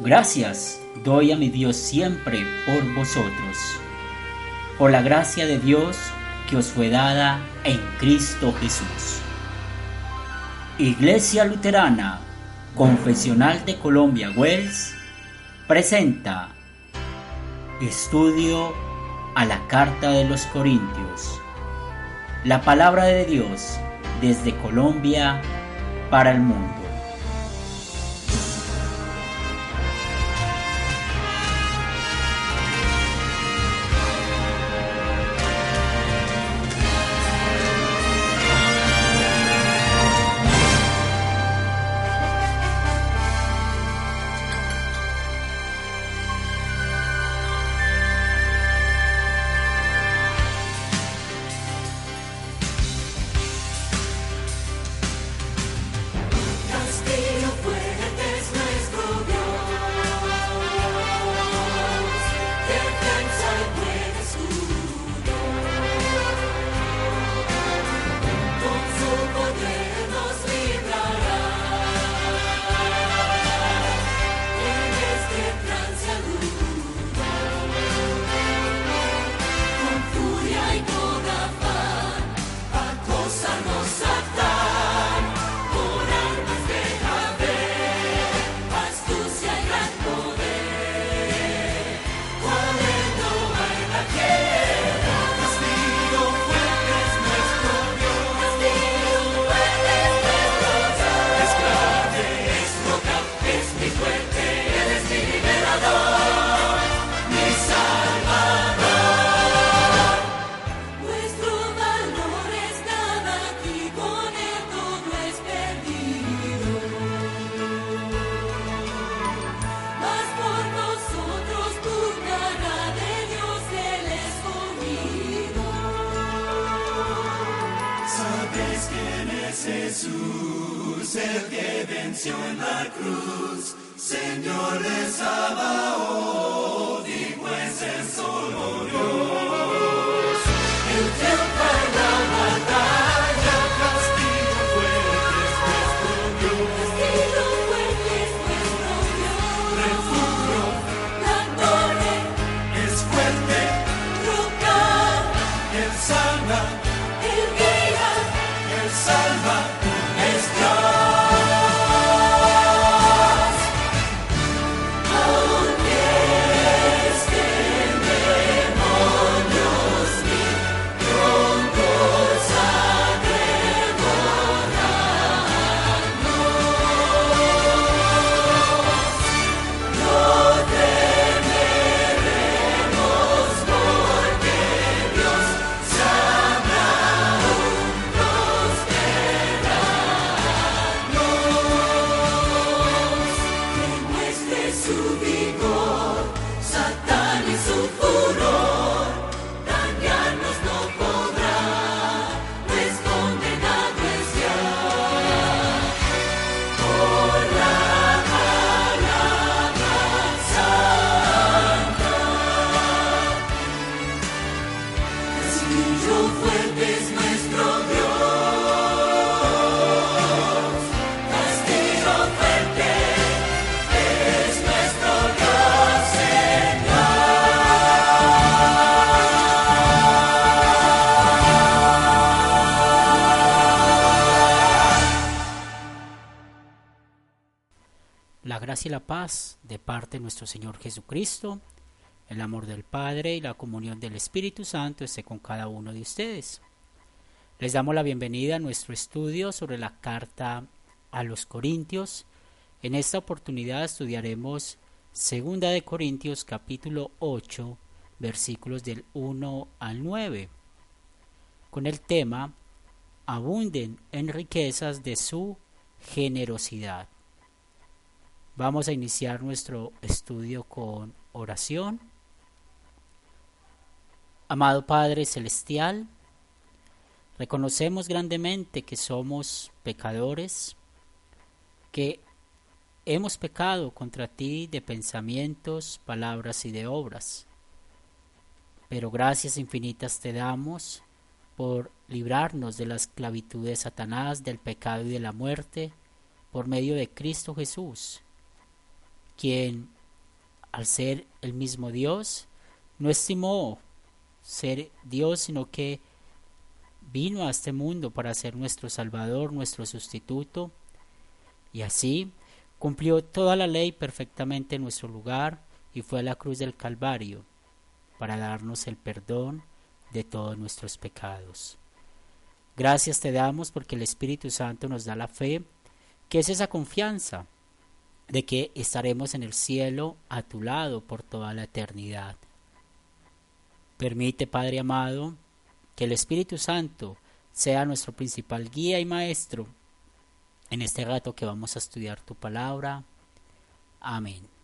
Gracias doy a mi Dios siempre por vosotros, por la gracia de Dios que os fue dada en Cristo Jesús. Iglesia Luterana Confesional de Colombia, Wells, presenta Estudio a la Carta de los Corintios. La palabra de Dios desde Colombia para el mundo. En la cruz, Señor de Sabaoth, dijo es el solo Dios. Y la paz de parte de nuestro Señor Jesucristo, el amor del Padre y la comunión del Espíritu Santo esté con cada uno de ustedes. Les damos la bienvenida a nuestro estudio sobre la carta a los Corintios. En esta oportunidad estudiaremos Segunda de Corintios capítulo 8 versículos del 1 al 9 con el tema abunden en riquezas de su generosidad. Vamos a iniciar nuestro estudio con oración. Amado Padre Celestial, reconocemos grandemente que somos pecadores, que hemos pecado contra ti de pensamientos, palabras y de obras. Pero gracias infinitas te damos por librarnos de la esclavitud de Satanás, del pecado y de la muerte, por medio de Cristo Jesús, quien, al ser el mismo Dios, no estimó ser Dios, sino que vino a este mundo para ser nuestro Salvador, nuestro sustituto, y así cumplió toda la ley perfectamente en nuestro lugar y fue a la cruz del Calvario para darnos el perdón de todos nuestros pecados. Gracias te damos porque el Espíritu Santo nos da la fe, que es esa confianza de que estaremos en el cielo a tu lado por toda la eternidad. Permite, Padre amado, que el Espíritu Santo sea nuestro principal guía y maestro en este rato que vamos a estudiar tu palabra. Amén.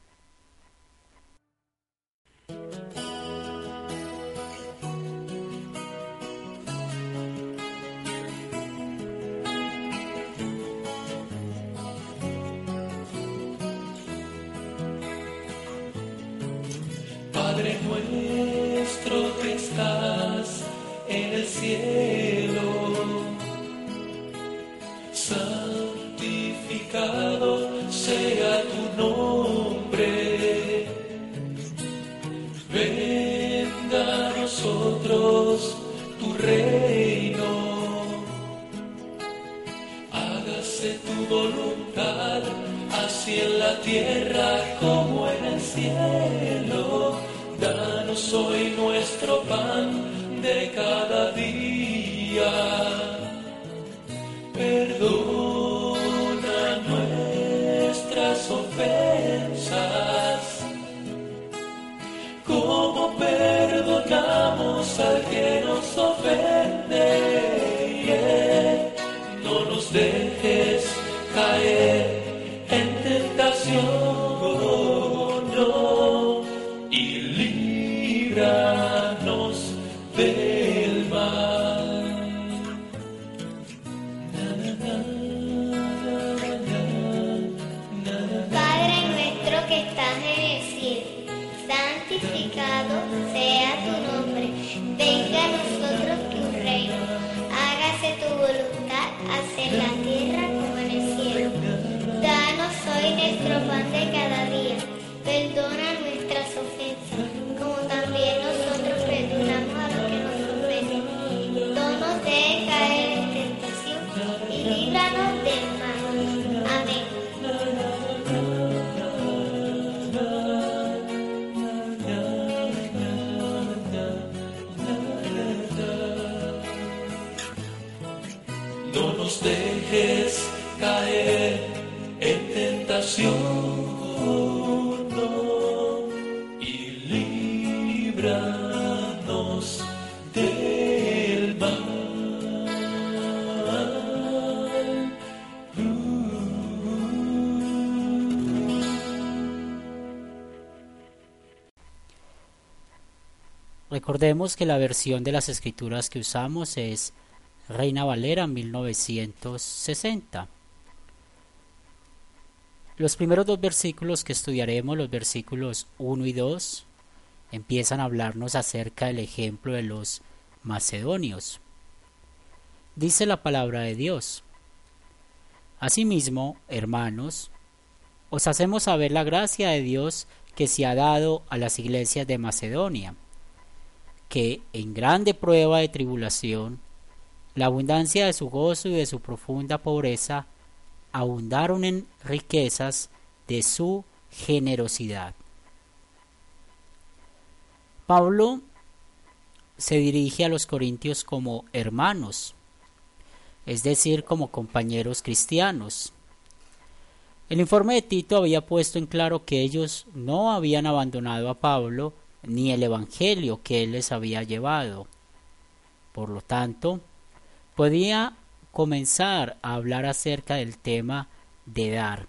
Sea tu nombre. Venga a nosotros tu reino. Hágase tu voluntad, así en la tierra como en el cielo. Danos hoy nuestro pan de cada día. Recordemos que la versión de las escrituras que usamos es Reina Valera 1960. Los primeros dos versículos que estudiaremos, los versículos 1 y 2, empiezan a hablarnos acerca del ejemplo de los macedonios. Dice la palabra de Dios. Asimismo, hermanos, os hacemos saber la gracia de Dios que se ha dado a las iglesias de Macedonia, que en grande prueba de tribulación, la abundancia de su gozo y de su profunda pobreza abundaron en riquezas de su generosidad. Pablo se dirige a los corintios como hermanos, es decir, como compañeros cristianos. El informe de Tito había puesto en claro que ellos no habían abandonado a Pablo ni el Evangelio que él les había llevado. Por lo tanto, podía comenzar a hablar acerca del tema de dar,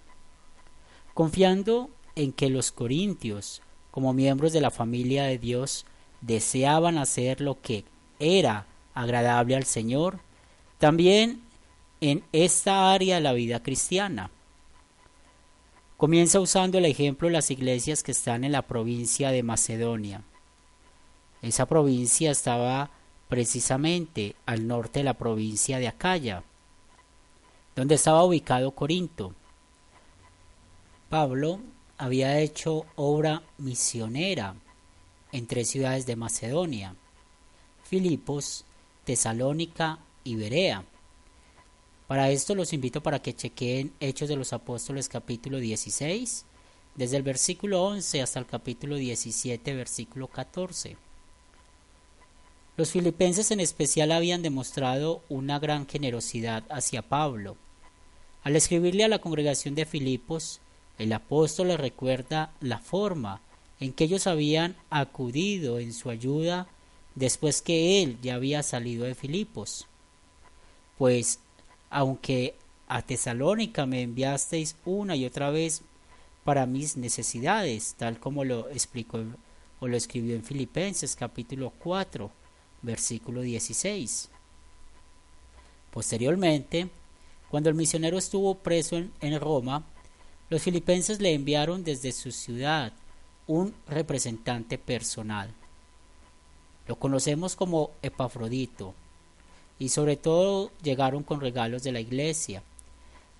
confiando en que los corintios, como miembros de la familia de Dios, deseaban hacer lo que era agradable al Señor, también en esta área de la vida cristiana. Comienza usando el ejemplo de las iglesias que están en la provincia de Macedonia. Esa provincia estaba precisamente al norte de la provincia de Acaya, donde estaba ubicado Corinto. Pablo había hecho obra misionera en tres ciudades de Macedonia, Filipos, Tesalónica y Berea. Para esto los invito para que chequeen Hechos de los Apóstoles capítulo 16, desde el versículo 11 hasta el capítulo 17, versículo 14. Los filipenses en especial habían demostrado una gran generosidad hacia Pablo. Al escribirle a la congregación de Filipos, el apóstol le recuerda la forma en que ellos habían acudido en su ayuda después que él ya había salido de Filipos. Pues aunque a Tesalónica me enviasteis una y otra vez para mis necesidades, tal como lo explicó o lo escribió en Filipenses capítulo 4, versículo 16. Posteriormente, cuando el misionero estuvo preso en, en Roma, los filipenses le enviaron desde su ciudad un representante personal. Lo conocemos como Epafrodito, y sobre todo llegaron con regalos de la iglesia,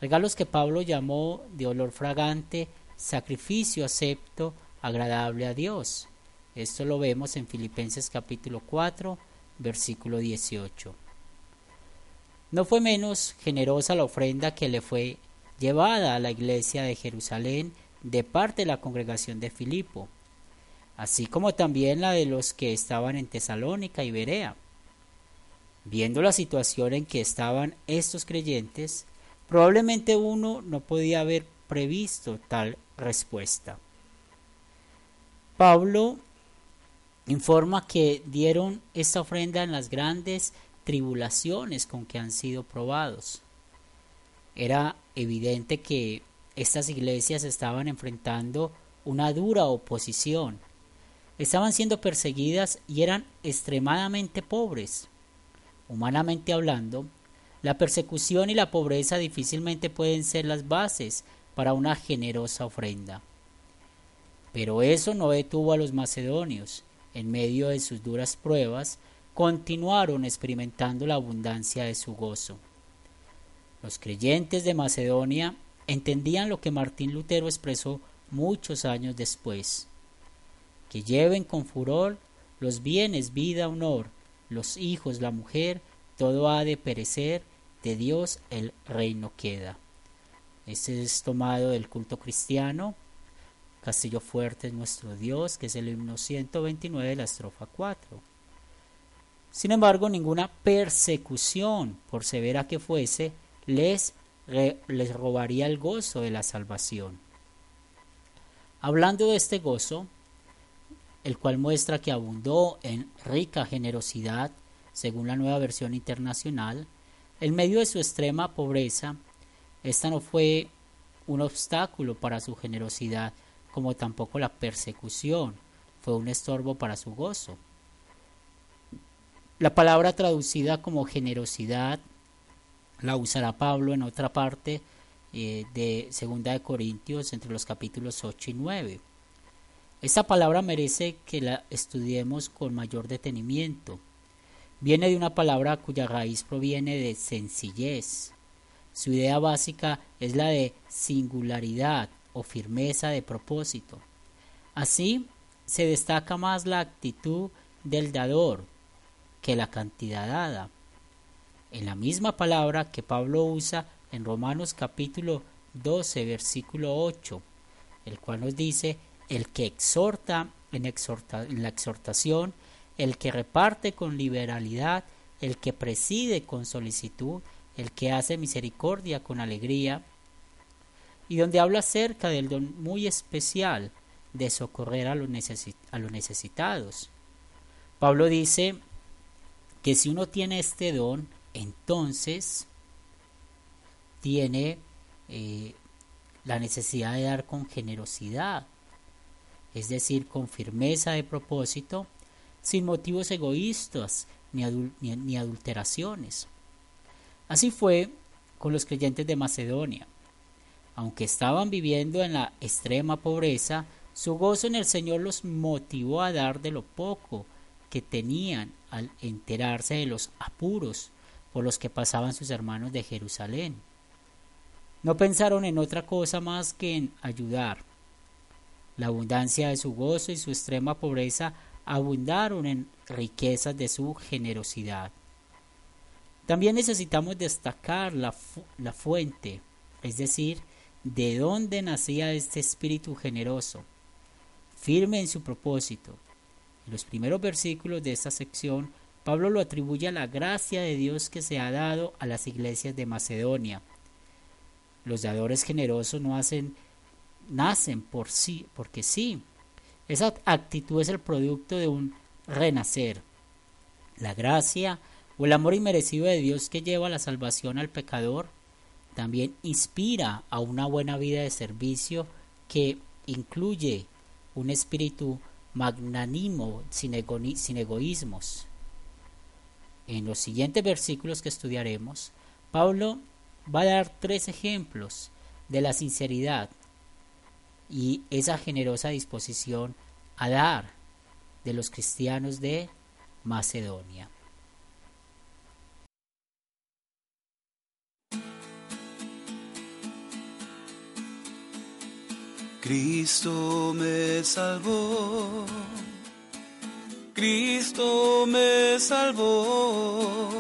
regalos que Pablo llamó de olor fragante, sacrificio acepto, agradable a Dios. Esto lo vemos en Filipenses capítulo 4, versículo 18. No fue menos generosa la ofrenda que le fue llevada a la iglesia de Jerusalén de parte de la congregación de Filipo, así como también la de los que estaban en Tesalónica y Berea. Viendo la situación en que estaban estos creyentes, probablemente uno no podía haber previsto tal respuesta. Pablo informa que dieron esta ofrenda en las grandes tribulaciones con que han sido probados. Era evidente que estas iglesias estaban enfrentando una dura oposición. Estaban siendo perseguidas y eran extremadamente pobres. Humanamente hablando, la persecución y la pobreza difícilmente pueden ser las bases para una generosa ofrenda. Pero eso no detuvo a los macedonios. En medio de sus duras pruebas, continuaron experimentando la abundancia de su gozo. Los creyentes de Macedonia entendían lo que Martín Lutero expresó muchos años después, que lleven con furor los bienes, vida, honor, los hijos, la mujer, todo ha de perecer, de Dios el reino queda. Este es tomado del culto cristiano. Castillo fuerte es nuestro Dios, que es el himno 129 de la estrofa 4. Sin embargo, ninguna persecución, por severa que fuese, les, les robaría el gozo de la salvación. Hablando de este gozo, el cual muestra que abundó en rica generosidad, según la nueva versión internacional, en medio de su extrema pobreza, esta no fue un obstáculo para su generosidad, como tampoco la persecución fue un estorbo para su gozo. La palabra traducida como generosidad la usará Pablo en otra parte eh, de Segunda de Corintios entre los capítulos 8 y 9. Esta palabra merece que la estudiemos con mayor detenimiento. Viene de una palabra cuya raíz proviene de sencillez. Su idea básica es la de singularidad o firmeza de propósito. Así, se destaca más la actitud del dador que la cantidad dada. En la misma palabra que Pablo usa en Romanos capítulo 12 versículo 8, el cual nos dice el que exhorta en, la exhortación, el que reparte con liberalidad, el que preside con solicitud, el que hace misericordia con alegría. y donde habla acerca del don muy especial de socorrer a los, a los necesitados. Pablo dice que si uno tiene este don, entonces tiene eh, la necesidad de dar con generosidad, es decir, con firmeza de propósito, sin motivos egoístas ni, ni adulteraciones. Así fue con los creyentes de Macedonia. Aunque estaban viviendo en la extrema pobreza, su gozo en el Señor los motivó a dar de lo poco que tenían al enterarse de los apuros por los que pasaban sus hermanos de Jerusalén. No pensaron en otra cosa más que en ayudar. La abundancia de su gozo y su extrema pobreza abundaron en riquezas de su generosidad. También necesitamos destacar la, la fuente, es decir, de dónde nacía este espíritu generoso, firme en su propósito. En los primeros versículos de esta sección, Pablo lo atribuye a la gracia de Dios que se ha dado a las iglesias de Macedonia. Los dadores generosos no hacen, nacen por sí, porque sí. Esa actitud es el producto de un renacer. La gracia o el amor inmerecido de Dios que lleva la salvación al pecador también inspira a una buena vida de servicio que incluye un espíritu magnánimo sin, sin egoísmos. En los siguientes versículos que estudiaremos, Pablo va a dar tres ejemplos de la sinceridad y esa generosa disposición a dar de los cristianos de Macedonia. Cristo me salvó, Cristo me salvó.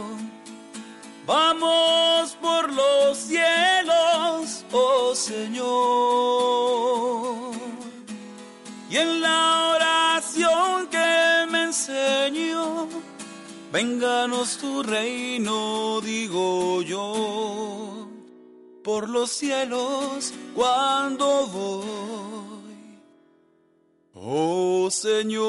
Vamos por los cielos, oh Señor. Y en la oración que me enseñó, vénganos tu reino, digo yo por los cielos cuando voy. Oh Señor.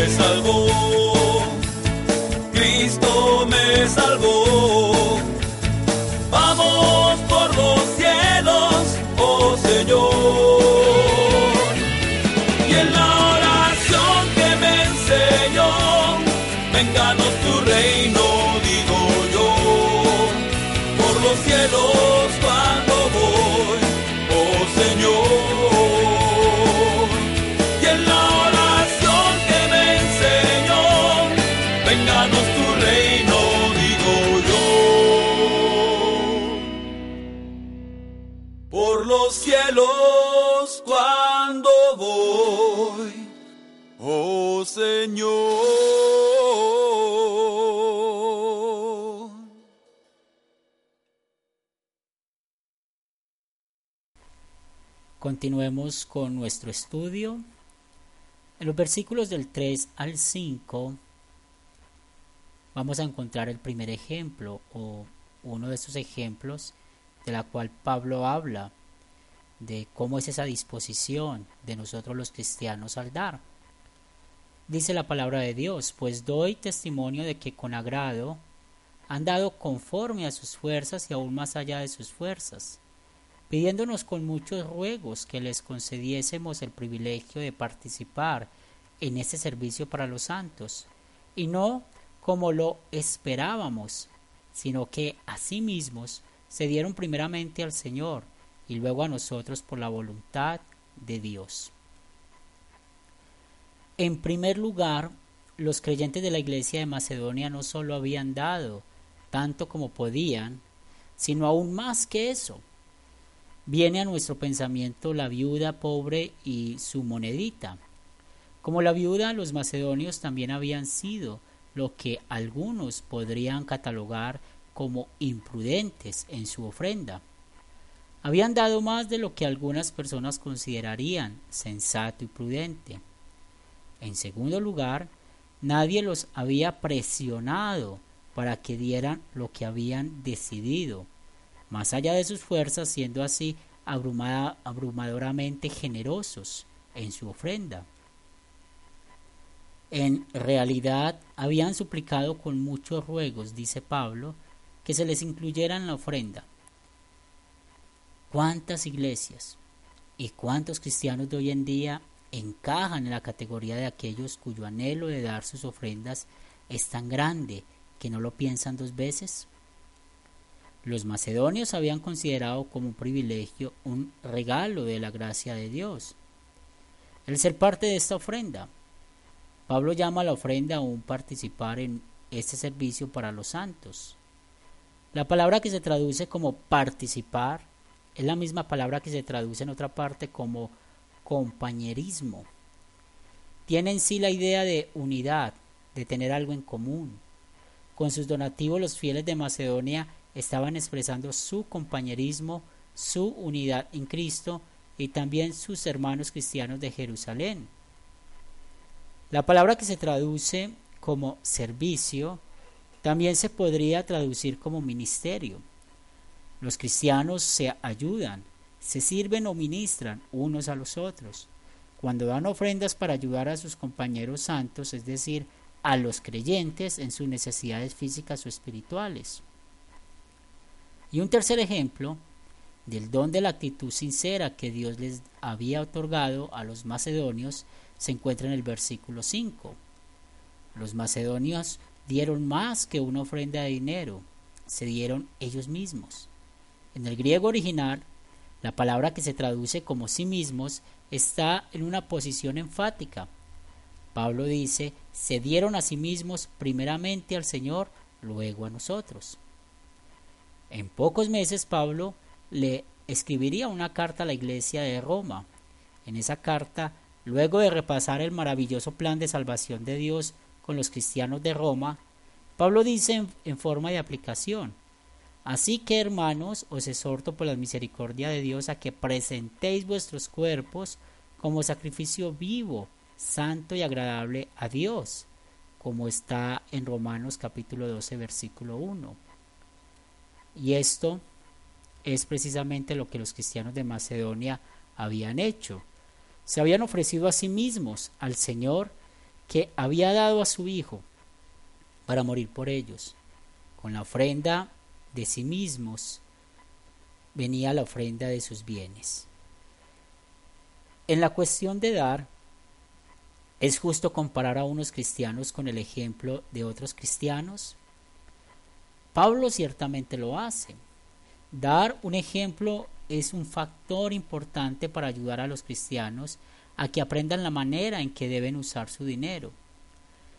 Me salvó, Cristo me salvó. Continuemos con nuestro estudio. En los versículos del 3 al 5 vamos a encontrar el primer ejemplo o uno de esos ejemplos de la cual Pablo habla de cómo es esa disposición de nosotros los cristianos al dar. Dice la palabra de Dios, pues doy testimonio de que con agrado han dado conforme a sus fuerzas y aún más allá de sus fuerzas, pidiéndonos con muchos ruegos que les concediésemos el privilegio de participar en este servicio para los santos, y no como lo esperábamos, sino que a sí mismos se dieron primeramente al Señor y luego a nosotros por la voluntad de Dios. En primer lugar, los creyentes de la iglesia de Macedonia no solo habían dado tanto como podían, sino aún más que eso. Viene a nuestro pensamiento la viuda pobre y su monedita. Como la viuda, los macedonios también habían sido lo que algunos podrían catalogar como imprudentes en su ofrenda. Habían dado más de lo que algunas personas considerarían sensato y prudente. En segundo lugar, nadie los había presionado para que dieran lo que habían decidido, más allá de sus fuerzas, siendo así abrumadoramente generosos en su ofrenda. En realidad habían suplicado con muchos ruegos, dice Pablo, que se les incluyera en la ofrenda. ¿Cuántas iglesias y cuántos cristianos de hoy en día encajan en la categoría de aquellos cuyo anhelo de dar sus ofrendas es tan grande que no lo piensan dos veces? Los macedonios habían considerado como un privilegio un regalo de la gracia de Dios. El ser parte de esta ofrenda Pablo llama a la ofrenda a un participar en este servicio para los santos. La palabra que se traduce como participar es la misma palabra que se traduce en otra parte como compañerismo. Tiene en sí la idea de unidad, de tener algo en común. Con sus donativos los fieles de Macedonia estaban expresando su compañerismo, su unidad en Cristo y también sus hermanos cristianos de Jerusalén. La palabra que se traduce como servicio también se podría traducir como ministerio. Los cristianos se ayudan, se sirven o ministran unos a los otros. Cuando dan ofrendas para ayudar a sus compañeros santos, es decir, a los creyentes en sus necesidades físicas o espirituales. Y un tercer ejemplo del don de la actitud sincera que Dios les había otorgado a los macedonios se encuentra en el versículo 5. Los macedonios dieron más que una ofrenda de dinero, se dieron ellos mismos. En el griego original, la palabra que se traduce como sí mismos está en una posición enfática. Pablo dice, se dieron a sí mismos primeramente al Señor, luego a nosotros. En pocos meses Pablo le escribiría una carta a la iglesia de Roma. En esa carta Luego de repasar el maravilloso plan de salvación de Dios con los cristianos de Roma, Pablo dice en, forma de aplicación, Así que hermanos, os exhorto por la misericordia de Dios a que presentéis vuestros cuerpos como sacrificio vivo, santo y agradable a Dios, como está en Romanos capítulo 12 versículo 1. Y esto es precisamente lo que los cristianos de Macedonia habían hecho se habían ofrecido a sí mismos al Señor que había dado a su Hijo para morir por ellos. Con la ofrenda de sí mismos venía la ofrenda de sus bienes. En la cuestión de dar, ¿es justo comparar a unos cristianos con el ejemplo de otros cristianos? Pablo ciertamente lo hace. Dar un ejemplo es un factor importante para ayudar a los cristianos a que aprendan la manera en que deben usar su dinero.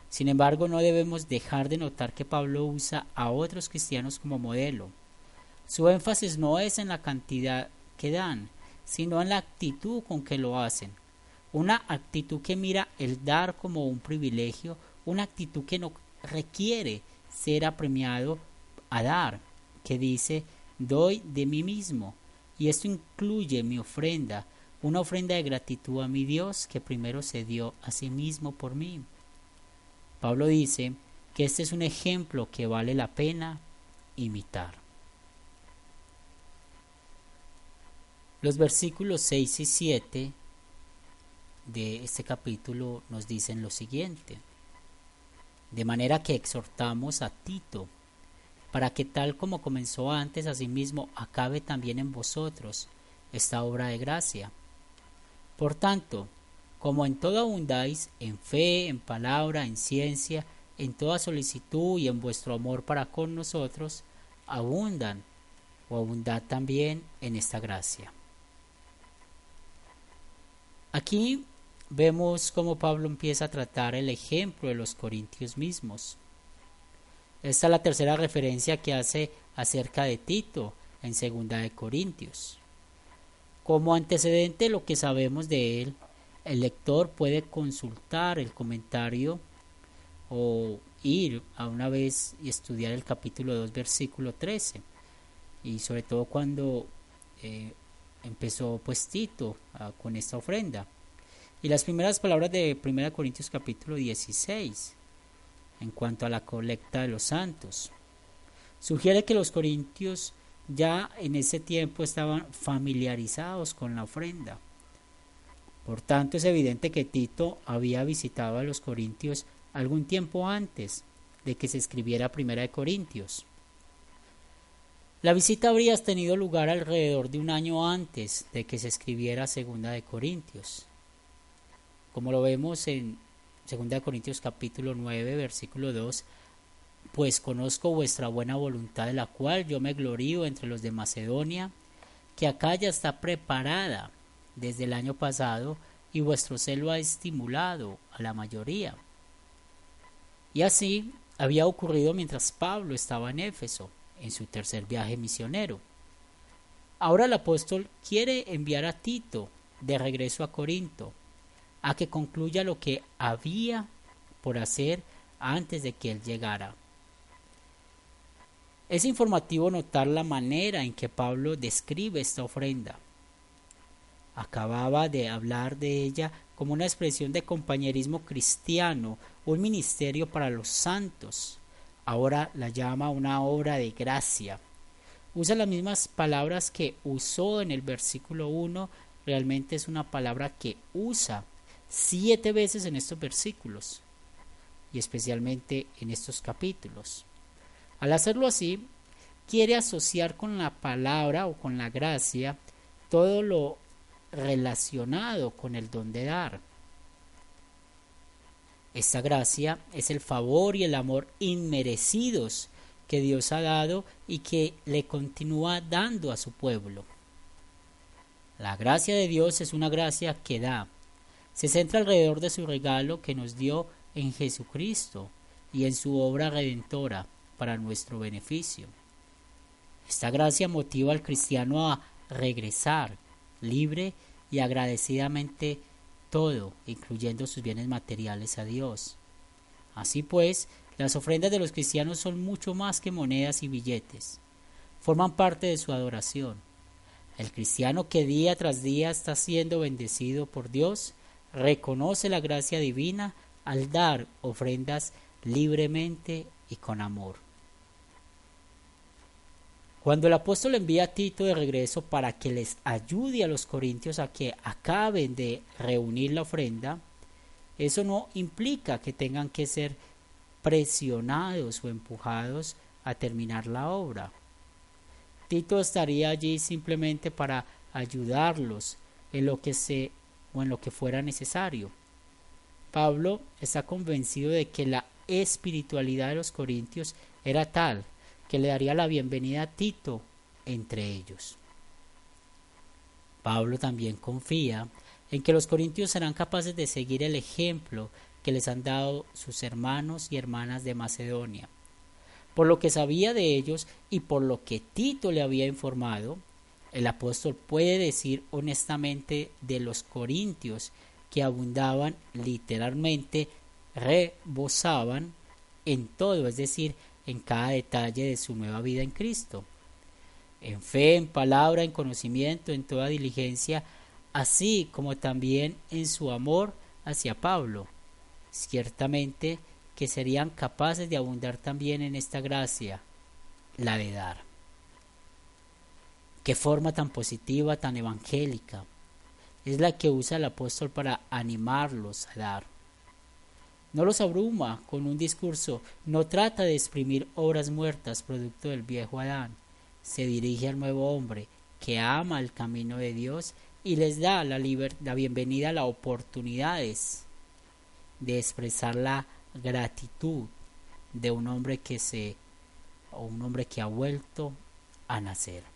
Sin embargo, no debemos dejar de notar que Pablo usa a otros cristianos como modelo. Su énfasis no es en la cantidad que dan, sino en la actitud con que lo hacen. Una actitud que mira el dar como un privilegio, una actitud que no requiere ser apremiado a dar, que dice, doy de mí mismo. Y esto incluye mi ofrenda, una ofrenda de gratitud a mi Dios que primero se dio a sí mismo por mí. Pablo dice que este es un ejemplo que vale la pena imitar. Los versículos 6 y 7 de este capítulo nos dicen lo siguiente. De manera que exhortamos a Tito, para que tal como comenzó antes, asimismo acabe también en vosotros esta obra de gracia. Por tanto, como en todo abundáis, en fe, en palabra, en ciencia, en toda solicitud y en vuestro amor para con nosotros, abundan o abundad también en esta gracia. Aquí vemos cómo Pablo empieza a tratar el ejemplo de los corintios mismos. Esta es la tercera referencia que hace acerca de Tito en segunda de Corintios. Como antecedente lo que sabemos de él, el lector puede consultar el comentario o ir a una vez y estudiar el capítulo 2, versículo 13. Y sobre todo cuando eh, empezó pues Tito ah, con esta ofrenda. Y las primeras palabras de 1 Corintios capítulo 16 en cuanto a la colecta de los santos. Sugiere que los corintios ya en ese tiempo estaban familiarizados con la ofrenda. Por tanto, es evidente que Tito había visitado a los corintios algún tiempo antes de que se escribiera Primera de Corintios. La visita habría tenido lugar alrededor de un año antes de que se escribiera Segunda de Corintios. Como lo vemos en Segunda de Corintios capítulo 9, versículo 2, pues conozco vuestra buena voluntad de la cual yo me glorío entre los de Macedonia, que acá ya está preparada desde el año pasado y vuestro celo ha estimulado a la mayoría. Y así había ocurrido mientras Pablo estaba en Éfeso, en su tercer viaje misionero. Ahora el apóstol quiere enviar a Tito de regreso a Corinto, a que concluya lo que había por hacer antes de que él llegara. Es informativo notar la manera en que Pablo describe esta ofrenda. Acababa de hablar de ella como una expresión de compañerismo cristiano, un ministerio para los santos. Ahora la llama una obra de gracia. Usa las mismas palabras que usó en el versículo 1, realmente es una palabra que usa siete veces en estos versículos y especialmente en estos capítulos. Al hacerlo así, quiere asociar con la palabra o con la gracia todo lo relacionado con el don de dar. Esta gracia es el favor y el amor inmerecidos que Dios ha dado y que le continúa dando a su pueblo. La gracia de Dios es una gracia que da, se centra alrededor de su regalo que nos dio en Jesucristo y en su obra redentora para nuestro beneficio. Esta gracia motiva al cristiano a regresar libre y agradecidamente todo, incluyendo sus bienes materiales a Dios. Así pues, las ofrendas de los cristianos son mucho más que monedas y billetes. Forman parte de su adoración. El cristiano que día tras día está siendo bendecido por Dios reconoce la gracia divina al dar ofrendas libremente y con amor. Cuando el apóstol envía a Tito de regreso para que les ayude a los corintios a que acaben de reunir la ofrenda, eso no implica que tengan que ser presionados o empujados a terminar la obra. Tito estaría allí simplemente para ayudarlos en lo que se o en lo que fuera necesario. Pablo está convencido de que la espiritualidad de los corintios era tal que le daría la bienvenida a Tito entre ellos. Pablo también confía en que los corintios serán capaces de seguir el ejemplo que les han dado sus hermanos y hermanas de Macedonia. Por lo que sabía de ellos y por lo que Tito le había informado, El apóstol puede decir honestamente de los corintios que abundaban literalmente, rebosaban en todo, es decir, en cada detalle de su nueva vida en Cristo. En fe, en palabra, en conocimiento, en toda diligencia, así como también en su amor hacia Pablo. Ciertamente que serían capaces de abundar también en esta gracia, la de dar. Qué forma tan positiva, tan evangélica, es la que usa el apóstol para animarlos a dar. No los abruma con un discurso, no trata de exprimir obras muertas producto del viejo Adán. Se dirige al nuevo hombre que ama el camino de Dios y les da la, la bienvenida a las oportunidades de expresar la gratitud de un hombre que se o un hombre que ha vuelto a nacer.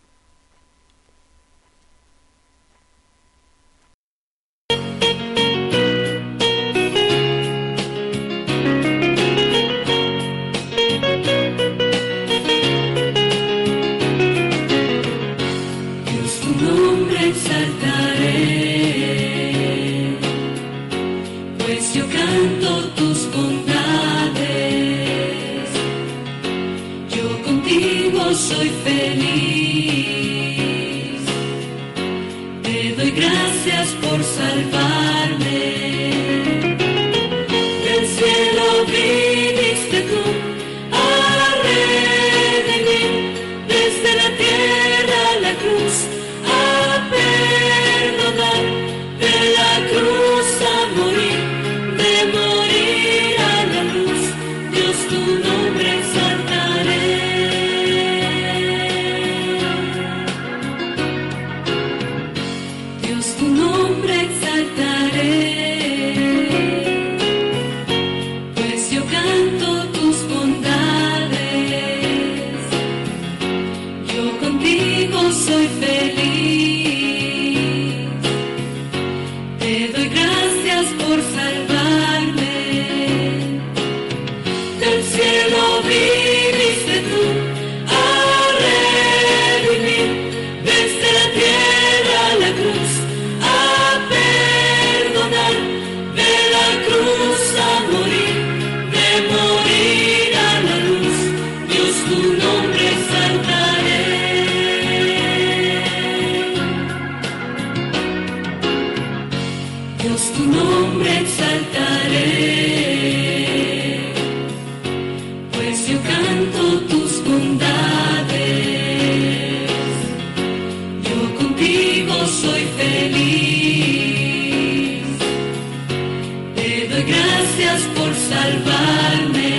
salvarme.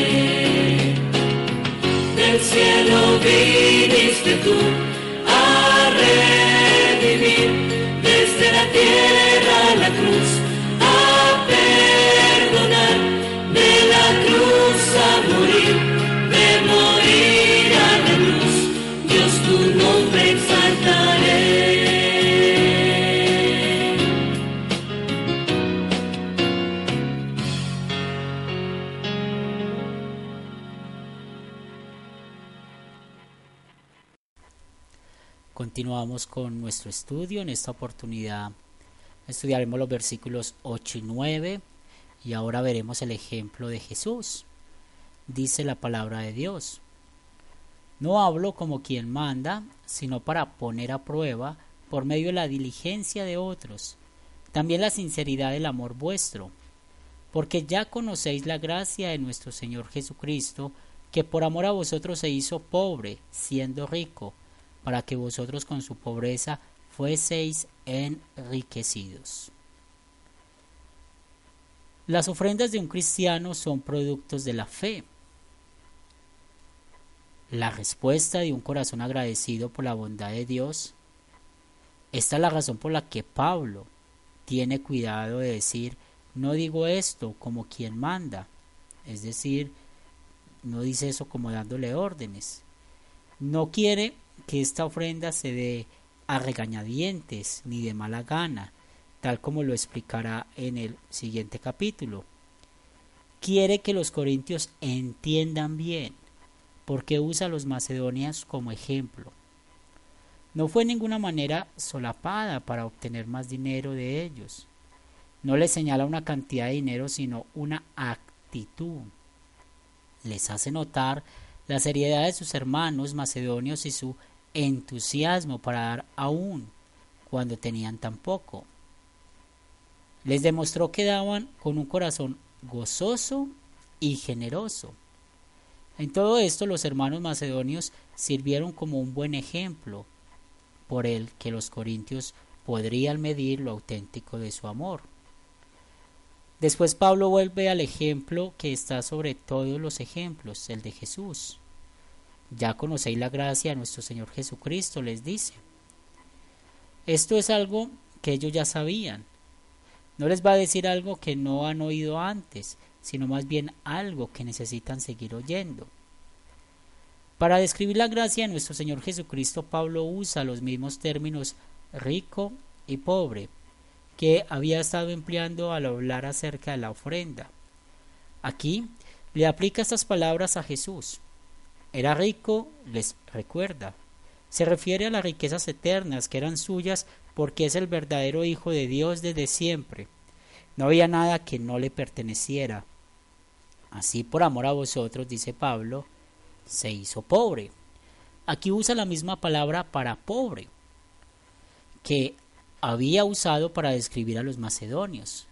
Del cielo viniste tú. Continuamos con nuestro estudio. En esta oportunidad estudiaremos los versículos 8 y 9 y ahora veremos el ejemplo de Jesús. Dice la palabra de Dios. No hablo como quien manda, sino para poner a prueba, por medio de la diligencia de otros, también la sinceridad del amor vuestro, porque ya conocéis la gracia de nuestro Señor Jesucristo, que por amor a vosotros se hizo pobre, siendo rico, para que vosotros con su pobreza fueseis enriquecidos. Las ofrendas de un cristiano son productos de la fe. La respuesta de un corazón agradecido por la bondad de Dios. Esta es la razón por la que Pablo tiene cuidado de decir, no digo esto como quien manda, es decir, no dice eso como dándole órdenes. No quiere que esta ofrenda se dé a regañadientes ni de mala gana, tal como lo explicará en el siguiente capítulo. Quiere que los corintios entiendan bien, porque usa a los macedonias como ejemplo. no fue en ninguna manera solapada para obtener más dinero de ellos. No les señala una cantidad de dinero, sino una actitud. Les hace notar la seriedad de sus hermanos macedonios y su entusiasmo para dar aún cuando tenían tan poco. Les demostró que daban con un corazón gozoso y generoso. En todo esto los hermanos macedonios sirvieron como un buen ejemplo por el que los corintios podrían medir lo auténtico de su amor. Después Pablo vuelve al ejemplo que está sobre todos los ejemplos, el de Jesús. Ya conocéis la gracia de nuestro Señor Jesucristo, les dice. Esto es algo que ellos ya sabían. No les va a decir algo que no han oído antes, sino más bien algo que necesitan seguir oyendo. Para describir la gracia de nuestro Señor Jesucristo, Pablo usa los mismos términos rico y pobre que había estado empleando al hablar acerca de la ofrenda. Aquí le aplica estas palabras a Jesús. Era rico, les recuerda. Se refiere a las riquezas eternas que eran suyas porque es el verdadero Hijo de Dios desde siempre. No había nada que no le perteneciera. Así por amor a vosotros, dice Pablo, se hizo pobre. Aquí usa la misma palabra para pobre que había usado para describir a los macedonios.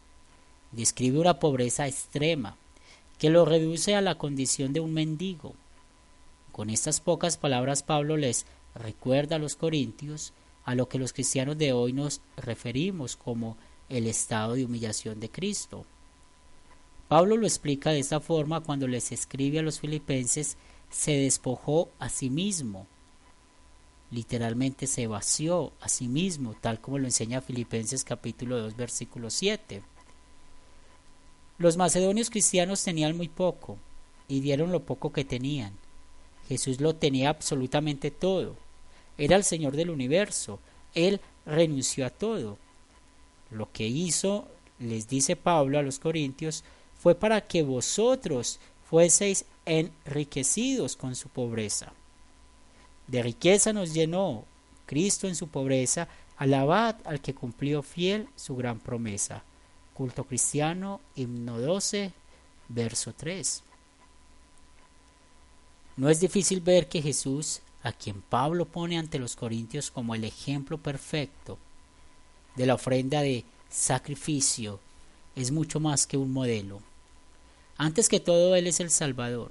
Describe una pobreza extrema que lo reduce a la condición de un mendigo. Con estas pocas palabras Pablo les recuerda a los corintios a lo que los cristianos de hoy nos referimos como el estado de humillación de Cristo. Pablo lo explica de esta forma cuando les escribe a los filipenses se despojó a sí mismo. Literalmente se vació a sí mismo, tal como lo enseña Filipenses capítulo 2 versículo 7. Los macedonios cristianos tenían muy poco y dieron lo poco que tenían. Jesús lo tenía absolutamente todo. Era el Señor del universo. Él renunció a todo. Lo que hizo, les dice Pablo a los Corintios, fue para que vosotros fueseis enriquecidos con su pobreza. De riqueza nos llenó Cristo en su pobreza, alabad al que cumplió fiel su gran promesa. Culto cristiano, himno 12, verso 3. No es difícil ver que Jesús, a quien Pablo pone ante los corintios como el ejemplo perfecto de la ofrenda de sacrificio, es mucho más que un modelo. Antes que todo, Él es el Salvador.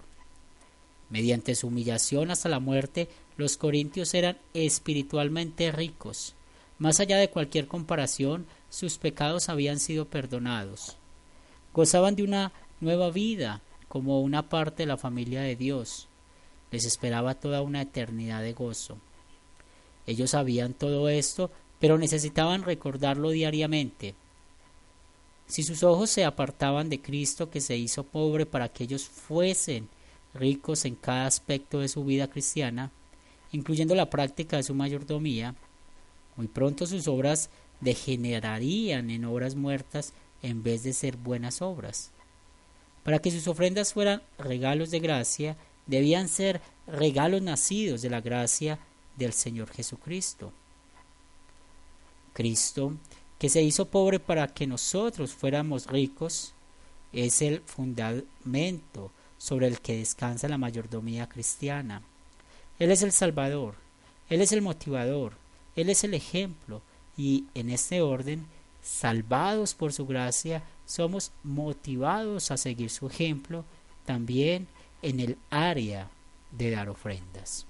Mediante su humillación hasta la muerte, los corintios eran espiritualmente ricos. Más allá de cualquier comparación, sus pecados habían sido perdonados. Gozaban de una nueva vida como una parte de la familia de Dios. Les esperaba toda una eternidad de gozo. Ellos sabían todo esto, pero necesitaban recordarlo diariamente. Si sus ojos se apartaban de Cristo que se hizo pobre para que ellos fuesen ricos en cada aspecto de su vida cristiana, incluyendo la práctica de su mayordomía, muy pronto sus obras degenerarían en obras muertas en vez de ser buenas obras. Para que sus ofrendas fueran regalos de gracia, debían ser regalos nacidos de la gracia del Señor Jesucristo. Cristo que se hizo pobre para que nosotros fuéramos ricos, es el fundamento sobre el que descansa la mayordomía cristiana. Él es el Salvador, Él es el motivador, Él es el ejemplo, y en este orden, salvados por su gracia, somos motivados a seguir su ejemplo también en el área de dar ofrendas.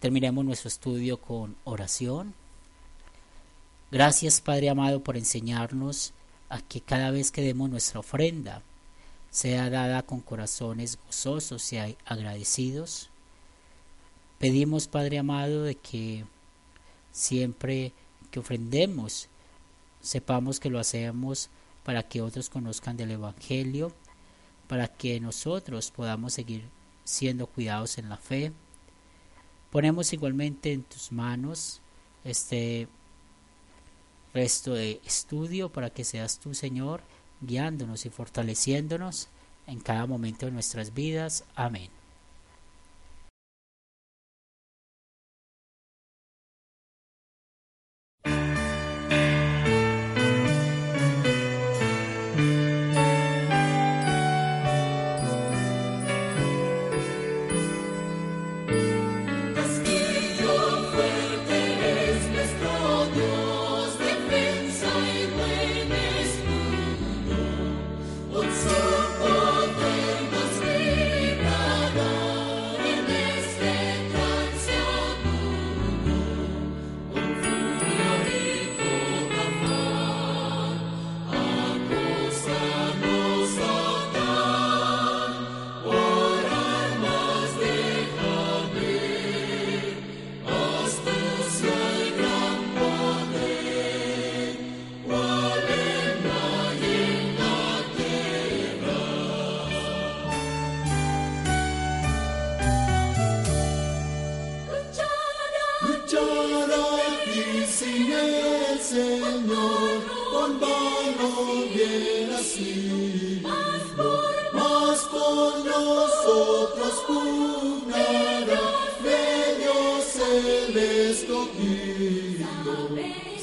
Terminemos nuestro estudio con oración. Gracias Padre amado por enseñarnos a que cada vez que demos nuestra ofrenda sea dada con corazones gozosos y agradecidos. Pedimos Padre amado de que siempre que ofrendemos sepamos que lo hacemos para que otros conozcan del Evangelio, para que nosotros podamos seguir siendo cuidados en la fe Ponemos igualmente en tus manos este resto de estudio para que seas tú, Señor, guiándonos y fortaleciéndonos en cada momento de nuestras vidas. Amén.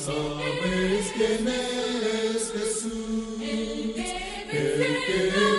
Sabes quién es Jesús, el que